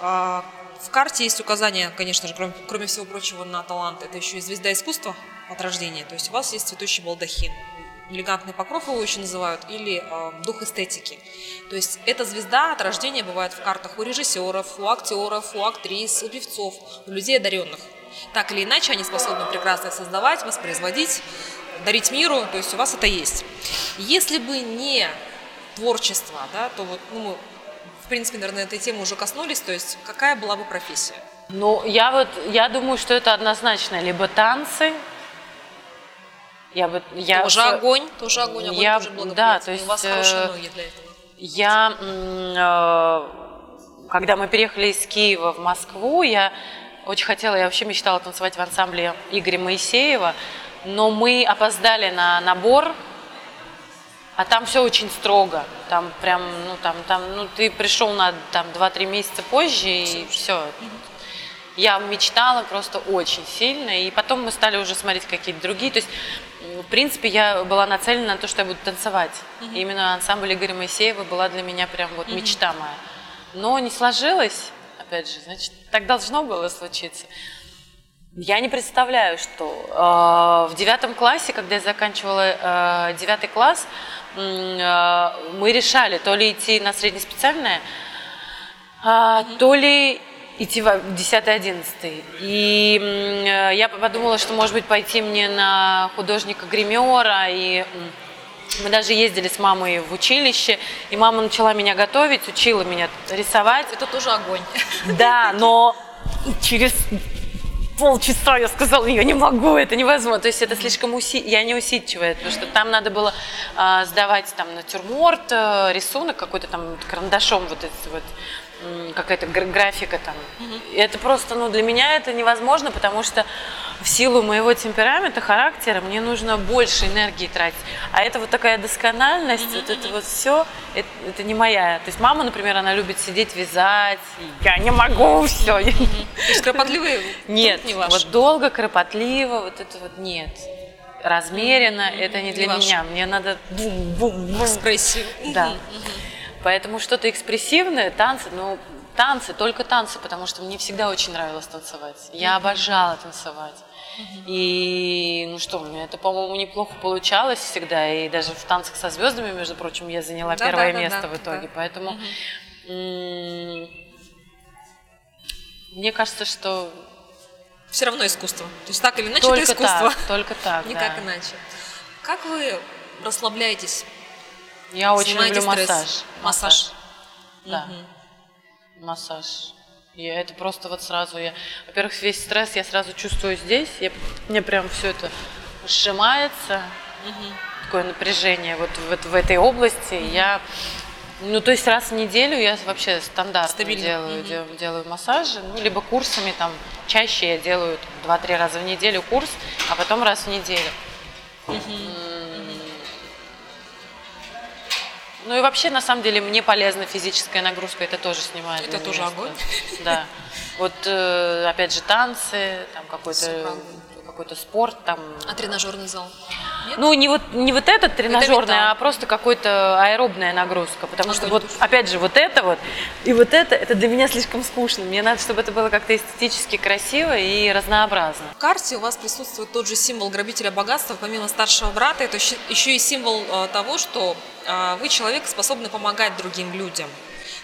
S3: А, В карте есть указания, конечно же, кроме, кроме всего прочего, на талант. Это еще и звезда искусства от рождения. То есть у вас есть цветущий балдахин. Элегантный покров его еще называют, или э, дух эстетики. То есть эта звезда от рождения бывает в картах у режиссеров, у актеров, у актрис, у певцов, у людей одаренных. Так или иначе, они способны прекрасно создавать, воспроизводить, дарить миру, то есть у вас это есть. Если бы не творчество, да, то вот, ну, принципе, наверное, этой темы уже коснулись, то есть какая была бы профессия?
S2: Ну, я вот, я думаю, что это однозначно. Либо танцы, я бы, я
S3: тоже огонь, тоже огонь, огонь
S2: я-
S3: тоже
S2: да, то
S3: у вас
S2: есть,
S3: хорошие
S2: э,
S3: ноги для этого.
S2: Я, э, когда мы переехали из Киева в Москву, я очень хотела, я вообще мечтала танцевать в ансамбле Игоря Моисеева, но мы опоздали на набор, а там все очень строго. Там прям, ну там, там, ну ты пришел на там 2-3 месяца позже и все. Я мечтала просто очень сильно, и потом мы стали уже смотреть какие-то другие. То есть, в принципе, я была нацелена на то, что я буду танцевать. И именно ансамбль Игоря Моисеева была для меня прям вот мечта моя. Но не сложилось. опять же, значит, так должно было случиться. Я не представляю, что э, в девятом классе, когда я заканчивала э, девятый класс, э, мы решали то ли идти на среднеспециальное, а, то ли идти в 10-11. И я подумала, что, может быть, пойти мне на художника-гримера. И мы даже ездили с мамой в училище, и мама начала меня готовить, учила меня рисовать.
S3: Это тоже огонь.
S2: Да, но через полчаса я сказала, я не могу, это невозможно. То есть это слишком уси... я не усидчивая, потому что там надо было а, сдавать там натюрморт, э, рисунок какой-то там карандашом вот этот вот какая-то гра- графика там. И это просто, ну, для меня это невозможно, потому что в силу моего темперамента, характера, мне нужно больше энергии тратить. А это вот такая доскональность, вот это вот все, это, это не моя. То есть мама, например, она любит сидеть вязать, я не могу все.
S3: То есть кропотливый
S2: Нет,
S3: не
S2: вот долго, кропотливо, вот это вот нет. Размеренно, это не для меня. Мне надо бум-бум-бум.
S3: Экспрессию.
S2: Да. Поэтому что-то экспрессивное, танцы, ну, танцы, только танцы, потому что мне всегда очень нравилось танцевать. Я обожала танцевать. И, ну что, у меня это, по-моему, неплохо получалось всегда. И даже в танцах со звездами, между прочим, я заняла
S3: Да,
S2: первое
S3: да, да,
S2: место
S3: да,
S2: в итоге.
S3: да.
S2: Поэтому м, мне кажется, что
S3: Все равно искусство. То есть так или иначе
S2: только
S3: это искусство.
S2: так, только так,
S3: Никак
S2: да.
S3: иначе. Как вы расслабляетесь?
S2: Я очень люблю
S3: стресс?
S2: массаж.
S3: Массаж.
S2: Да. Массаж. Я это просто вот сразу я, во-первых, весь стресс я сразу чувствую здесь, я, мне прям все это сжимается, такое напряжение вот в, эт- в этой области. Я, ну то есть раз в неделю я вообще стандартно
S3: Стабильно.
S2: делаю,
S3: Мгм.
S2: де- делаю массажи, ну либо курсами там чаще я делаю там, 2-3 раза в неделю курс, а потом раз в неделю. Ну и вообще, на самом деле, мне полезна физическая нагрузка, это тоже снимает.
S3: Это тоже
S2: меня
S3: огонь.
S2: Да. Вот, э, опять же, танцы, там какой-то. Какой-то спорт, там.
S3: А тренажерный зал? Нет?
S2: Ну, не вот, не вот этот тренажерный,
S3: металл.
S2: а просто какой-то аэробная нагрузка. Потому что
S3: Огонь
S2: вот, опять же, вот это вот и вот это, это для меня слишком скучно. Мне надо, чтобы это было как-то эстетически красиво и разнообразно.
S3: В карте у вас присутствует тот же символ грабителя богатства, помимо старшего брата, это еще и символ э, того, что э, вы человек, способный помогать другим людям.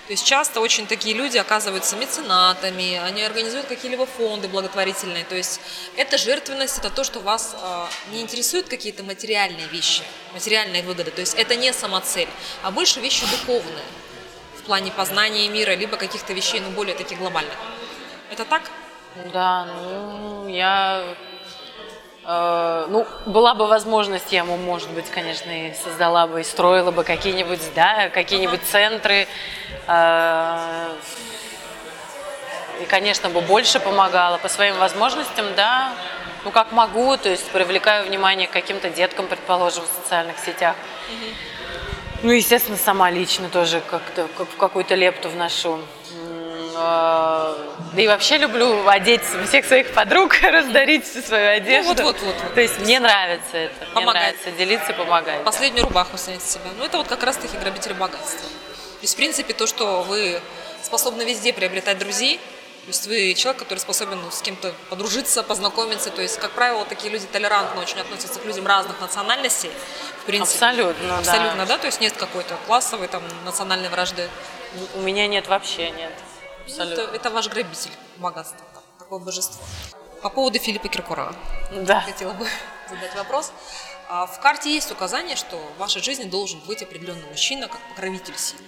S3: То есть часто очень такие люди оказываются меценатами, они организуют какие-либо фонды благотворительные. То есть это жертвенность, это то, что вас э, не интересуют какие-то материальные вещи, материальные выгоды. То есть это не самоцель, а больше вещи духовные в плане познания мира, либо каких-то вещей, ну, более таких глобальных. Это так?
S2: Да, ну, я... э, ну, была бы возможность, я, ему, может быть, конечно, и создала бы, и строила бы какие-нибудь, да, какие-нибудь центры. э, и, конечно, бы больше помогала по своим возможностям, да, ну, как могу, то есть привлекаю внимание к каким-то деткам, предположим, в социальных сетях. Ну, естественно, сама лично тоже как-то как- в какую-то лепту вношу. А, Да и вообще люблю одеть всех своих подруг, раздарить всю свою одежду.
S3: вот, вот, вот, вот.
S2: То есть мне нравится это. Мне
S3: Помогать.
S2: нравится делиться и помогать. да.
S3: Последнюю рубаху снять с себя. Ну, это вот как раз-таки грабитель богатства. То есть, в принципе, то, что вы способны везде приобретать друзей, то есть вы человек, который способен ну, с кем-то подружиться, познакомиться. То есть, как правило, такие люди толерантно очень относятся к людям разных национальностей. В принципе.
S2: Абсолютно, да.
S3: Абсолютно, да. То есть нет какой-то классовой, там, национальной вражды.
S2: У меня нет вообще, нет.
S3: Ну,
S2: Абсолютно.
S3: Это, это ваш грабитель богатства, так, такое божество. По поводу Филиппа Киркорова.
S2: Да.
S3: Хотела бы задать вопрос. А, В карте есть указание, что в вашей жизни должен быть определенный мужчина, как покровитель семьи.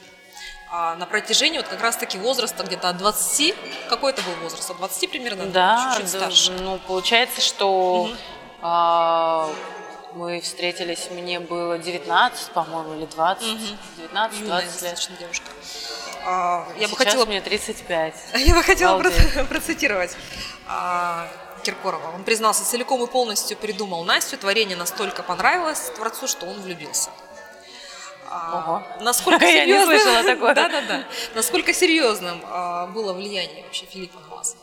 S3: А на протяжении вот как раз-таки возраста где-то от 20, какой это был возраст? От 20 примерно?
S2: Да,
S3: Чуть-чуть
S2: да,
S3: старше.
S2: ну, получается, что а, мы встретились, мне было 19, по-моему, или 20,
S3: Юная
S2: 19-20 лет.
S3: девушка. А, я бы
S2: Сейчас
S3: хотела
S2: мне 35.
S3: Я бы хотела
S2: Обалдеть.
S3: проц- процитировать а, Киркорова. Он признался, целиком и полностью придумал Настю. Творение настолько понравилось Творцу, что он влюбился. А,
S2: Ого.
S3: Насколько
S2: Я не
S3: серьезным...
S2: слышала такое.
S3: Да-да-да. Насколько серьезным было влияние вообще Филиппа на вас?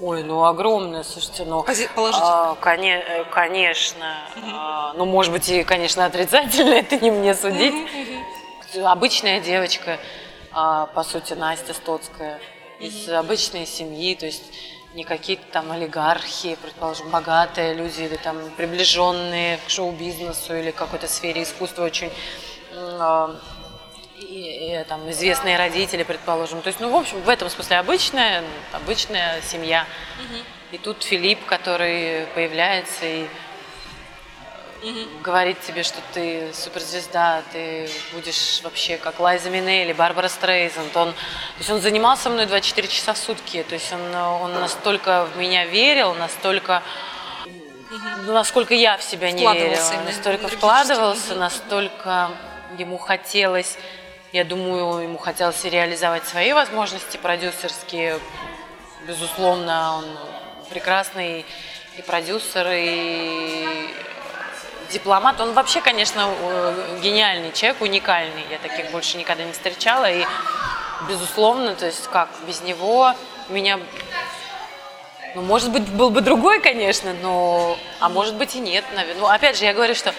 S2: Ой, ну огромное, слушайте, ну... А, коне- э, конечно. а, ну, может быть, и, конечно, отрицательно, это не мне судить. Обычная девочка, а, по сути, Настя Стоцкая. из обычной семьи, то есть не какие-то там олигархи, предположим, богатые люди или там приближенные к шоу-бизнесу или какой-то сфере искусства очень э, и, и, там, известные родители, предположим. То есть, ну, в общем, в этом смысле обычная, обычная семья. И тут Филипп, который появляется и говорит тебе, что ты суперзвезда, ты будешь вообще как Лайза Минелли, Барбара Стрейзенд. Он, то есть он занимался мной 24 часа в сутки. То есть он, он настолько в меня верил, настолько ну, насколько я в себя не верила, настолько вкладывался, настолько ему хотелось, я думаю, ему хотелось реализовать свои возможности продюсерские. Безусловно, он прекрасный и продюсер, и дипломат. Он вообще, конечно, гениальный человек, уникальный. Я таких больше никогда не встречала. И, безусловно, то есть как, без него меня... Ну, может быть, был бы другой, конечно, но... А может быть и нет, наверное. Ну, опять же, я говорю, что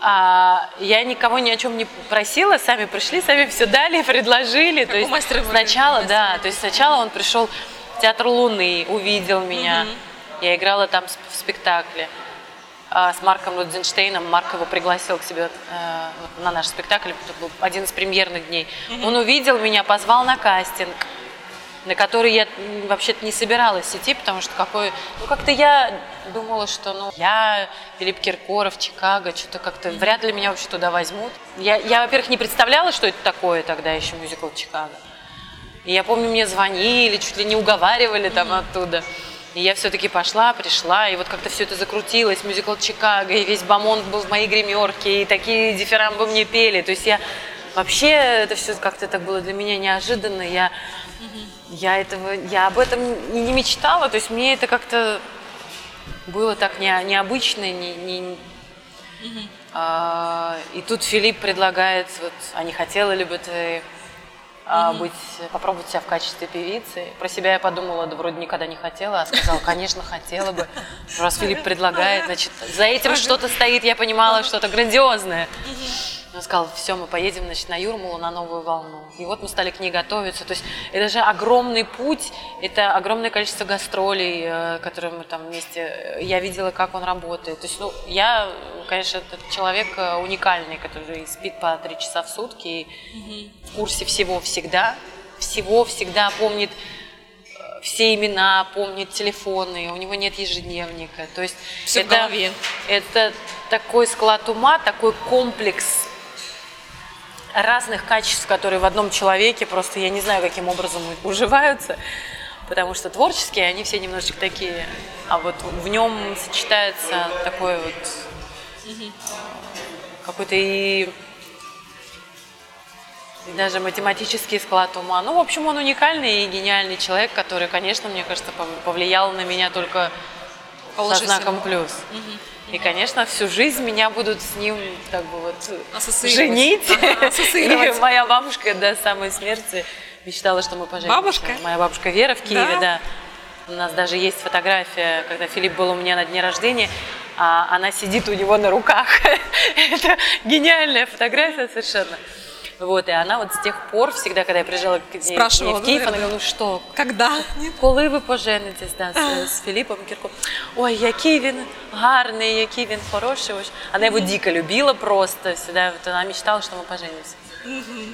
S2: а, я никого ни о чем не просила, сами пришли, сами все дали, предложили. то
S3: у
S2: есть
S3: мастера и
S2: сначала, да, то есть сначала он пришел в театр Луны, увидел меня. Я играла там в спектакле с Марком Рудзенштейном. Марк его пригласил к себе э, на наш спектакль, это был один из премьерных дней. Он увидел меня, позвал на кастинг на который я вообще-то не собиралась идти, потому что какой... Ну, как-то я думала, что, ну, я, Филипп Киркоров, Чикаго, что-то как-то вряд ли меня вообще туда возьмут. Я, я, во-первых, не представляла, что это такое тогда еще мюзикл Чикаго. И я помню, мне звонили, чуть ли не уговаривали там оттуда. И я все-таки пошла, пришла, и вот как-то все это закрутилось, мюзикл Чикаго, и весь Бамонт был в моей гримерке, и такие дифирамбы мне пели. То есть я вообще, это все как-то так было для меня неожиданно. Я, я этого, я об этом и не мечтала, то есть мне это как-то было так не, необычно, не, не- а, и тут Филипп предлагает, вот, а не хотела ли бы ты а, быть, попробовать себя в качестве певицы. Про себя я подумала, да вроде никогда не хотела, а сказала, конечно, хотела бы. Раз Филипп предлагает, значит, за этим что-то стоит, я понимала, что-то грандиозное. Он сказал, все, мы поедем значит, на Юрмалу, на новую волну. И вот мы стали к ней готовиться. То есть это же огромный путь, это огромное количество гастролей, э, которые мы там вместе... э, Я видела, как он работает. То есть, ну, я, конечно, этот человек э, уникальный, который спит по три часа в сутки и в курсе всего всегда. Всего всегда помнит все имена, помнит телефоны, у него нет ежедневника. То есть
S3: Всё в
S2: это, это такой склад ума, такой комплекс разных качеств, которые в одном человеке просто, я не знаю, каким образом уживаются, потому что творческие, они все немножечко такие, а вот в нем сочетается такой вот какой-то и и даже математический склад ума. Ну, в общем, он уникальный и гениальный человек, который, конечно, мне кажется, пов- повлиял на меня только со знаком плюс. И, конечно, всю жизнь меня будут с ним так бы вот женить.
S3: Ага.
S2: И моя бабушка до самой смерти мечтала, что мы поженимся.
S3: Бабушка?
S2: Моя бабушка Вера в Киеве,
S3: Да?
S2: да. У нас даже есть фотография, когда Филипп был у меня на дне рождения, а она сидит у него на руках. Это гениальная фотография совершенно. Вот, и она вот с тех пор, всегда, когда я приезжала к ней, к ней
S3: Спрашивала,
S2: в Киев,
S3: да,
S2: она говорила, ну что,
S3: Когда?
S2: коли ви поженитесь да, з, з Філіпом Кірком? Ой, який він гарний, який він хороший. Ось. Она его дико любила просто всегда. Вот она мечтала, что мы поженимся.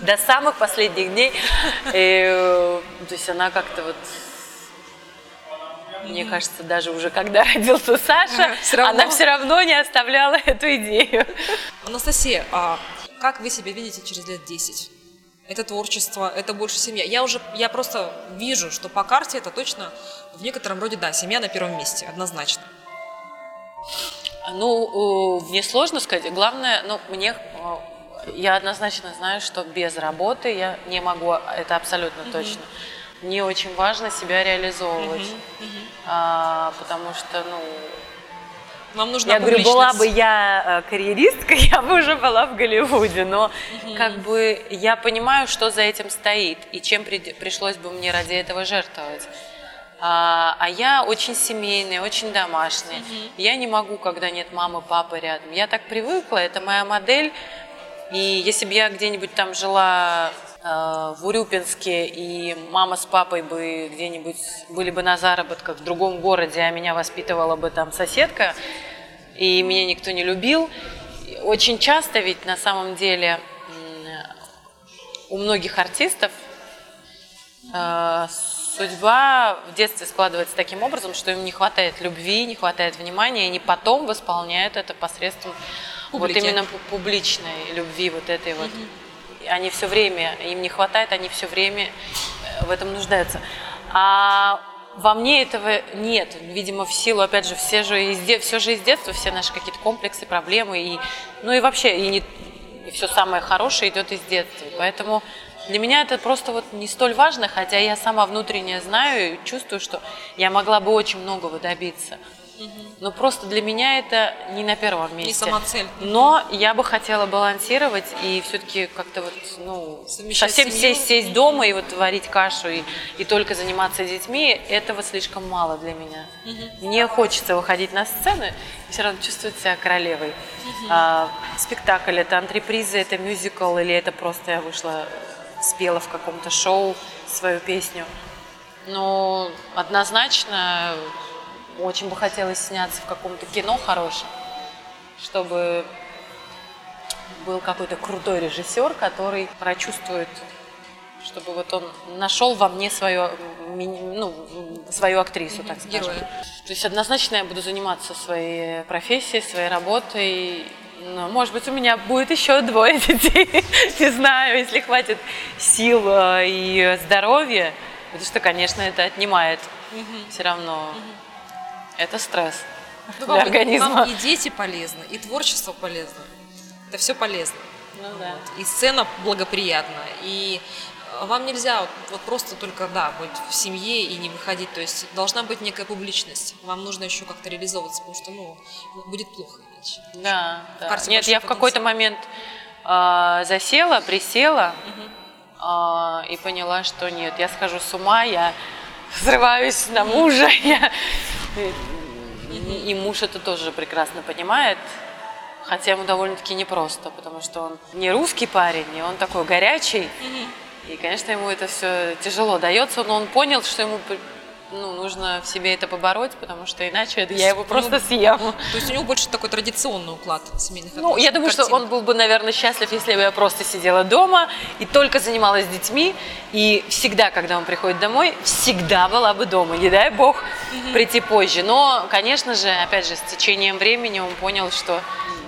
S2: До самых последних дней. И, э, то есть она как-то вот мне кажется, даже уже когда родился Саша,
S3: Ага, всё равно.
S2: она все равно не оставляла эту идею.
S3: Анастасия, а как вы себя видите через лет 10? Это творчество, это больше семья. Я уже, я просто вижу, что по карте это точно в некотором роде, да, семья на первом месте, однозначно.
S2: Ну, мне сложно сказать. Главное, ну, мне, я однозначно знаю, что без работы я не могу, это абсолютно точно. Мне очень важно себя реализовывать, А, потому что, ну,
S3: Вам нужна
S2: я говорю, была бы я э, карьеристкой, я бы уже была в Голливуде, но как бы я понимаю, что за этим стоит и чем при- пришлось бы мне ради этого жертвовать. А, а я очень семейная, очень домашняя. Я не могу, когда нет мамы, папы рядом. Я так привыкла, это моя модель. И если бы я где-нибудь там жила в Урюпинске, и мама с папой бы где-нибудь были бы на заработках в другом городе, а меня воспитывала бы там соседка, и меня никто не любил. Очень часто ведь на самом деле у многих артистов э, судьба в детстве складывается таким образом, что им не хватает любви, не хватает внимания, и они потом восполняют это посредством
S3: Публики.
S2: вот именно пу- публичной любви, вот этой вот. Они все время, им не хватает, они все время э, в этом нуждаются. А во мне этого нет. Видимо, в силу, опять же, все же из, де- все же из детства, все наши какие-то комплексы, проблемы, и, ну и вообще, и, не, и все самое хорошее идет из детства. Поэтому для меня это просто вот не столь важно, хотя я сама внутренне знаю и чувствую, что я могла бы очень многого добиться. Но просто для меня это не на первом месте.
S3: сама цель.
S2: Но я бы хотела балансировать и все-таки как-то вот, ну,
S3: Совмещать
S2: совсем
S3: семью.
S2: сесть, сесть дома и вот варить кашу и, и только заниматься детьми, этого слишком мало для меня. Мне хочется выходить на сцену и все равно чувствовать себя королевой. А, спектакль это антреприза, это мюзикл или это просто я вышла, спела в каком-то шоу свою песню. Но однозначно очень бы хотелось сняться в каком-то кино хорошем, чтобы был какой-то крутой режиссер, который прочувствует, чтобы вот он нашел во мне свою, ну, свою актрису, так скажем.
S3: Героя.
S2: То есть однозначно я буду заниматься своей профессией, своей работой. Ну, может быть, у меня будет еще двое детей. Не знаю, если хватит сил э, и здоровья. Потому что, конечно, это отнимает все равно. Это стресс
S3: Ну,
S2: для
S3: вам,
S2: организма.
S3: вам и дети полезны, и творчество полезно. Это все полезно.
S2: Ну да.
S3: И сцена благоприятна. И э, вам нельзя вот, вот просто только, да, быть в семье и не выходить. То есть должна быть некая публичность. Вам нужно еще как-то реализовываться, потому что, ну, будет плохо иначе.
S2: Да, да. Нет, я в какой-то момент а, засела, присела а, и поняла, что нет, я схожу с ума, я взрываюсь на мужа, я... И, и муж это тоже прекрасно понимает, хотя ему довольно-таки непросто, потому что он не русский парень, и он такой горячий, и, конечно, ему это все тяжело дается, но он понял, что ему ну, нужно в себе это побороть, потому что иначе я его просто съем.
S3: То есть у него больше такой традиционный уклад семейных
S2: Ну, я думаю, что
S3: картина.
S2: он был бы, наверное, счастлив, если бы я просто сидела дома и только занималась детьми. И всегда, когда он приходит домой, всегда была бы дома. Не дай бог прийти позже. Но, конечно же, опять же, с течением времени он понял, что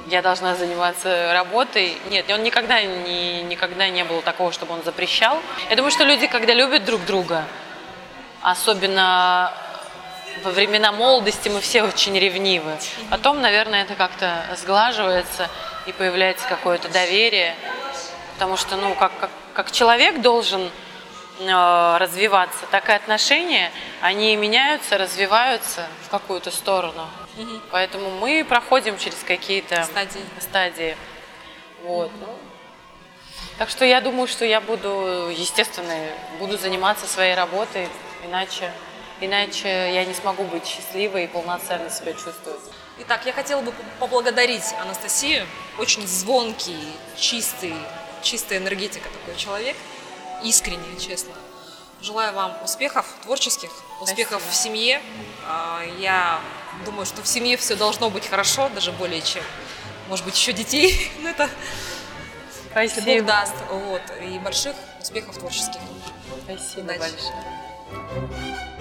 S2: я должна заниматься работой. Нет, он никогда не, никогда не было такого, чтобы он запрещал. Я думаю, что люди, когда любят друг друга, особенно во времена молодости мы все очень ревнивы. Потом, наверное, это как-то сглаживается и появляется какое-то доверие. Потому что, ну, как, как, как человек должен э, развиваться, так и отношения, они меняются, развиваются в какую-то сторону. Поэтому мы проходим через какие-то
S3: Стадии.
S2: стадии. Вот. ну. Так что я думаю, что я буду, естественно, буду заниматься своей работой, иначе, иначе я не смогу быть счастливой и полноценно себя чувствовать.
S3: Итак, я хотела бы поблагодарить Анастасию. Очень звонкий, чистый, чистая энергетика такой человек. Искренне, честно. Желаю вам успехов творческих, успехов
S2: Спасибо.
S3: в семье. А, Я думаю, что в семье все должно быть хорошо, даже более чем, может быть, еще детей. Ну, это если Бог
S2: Спасибо.
S3: даст. Вот. И больших успехов творческих.
S2: Спасибо
S3: Удачи.
S2: большое. Música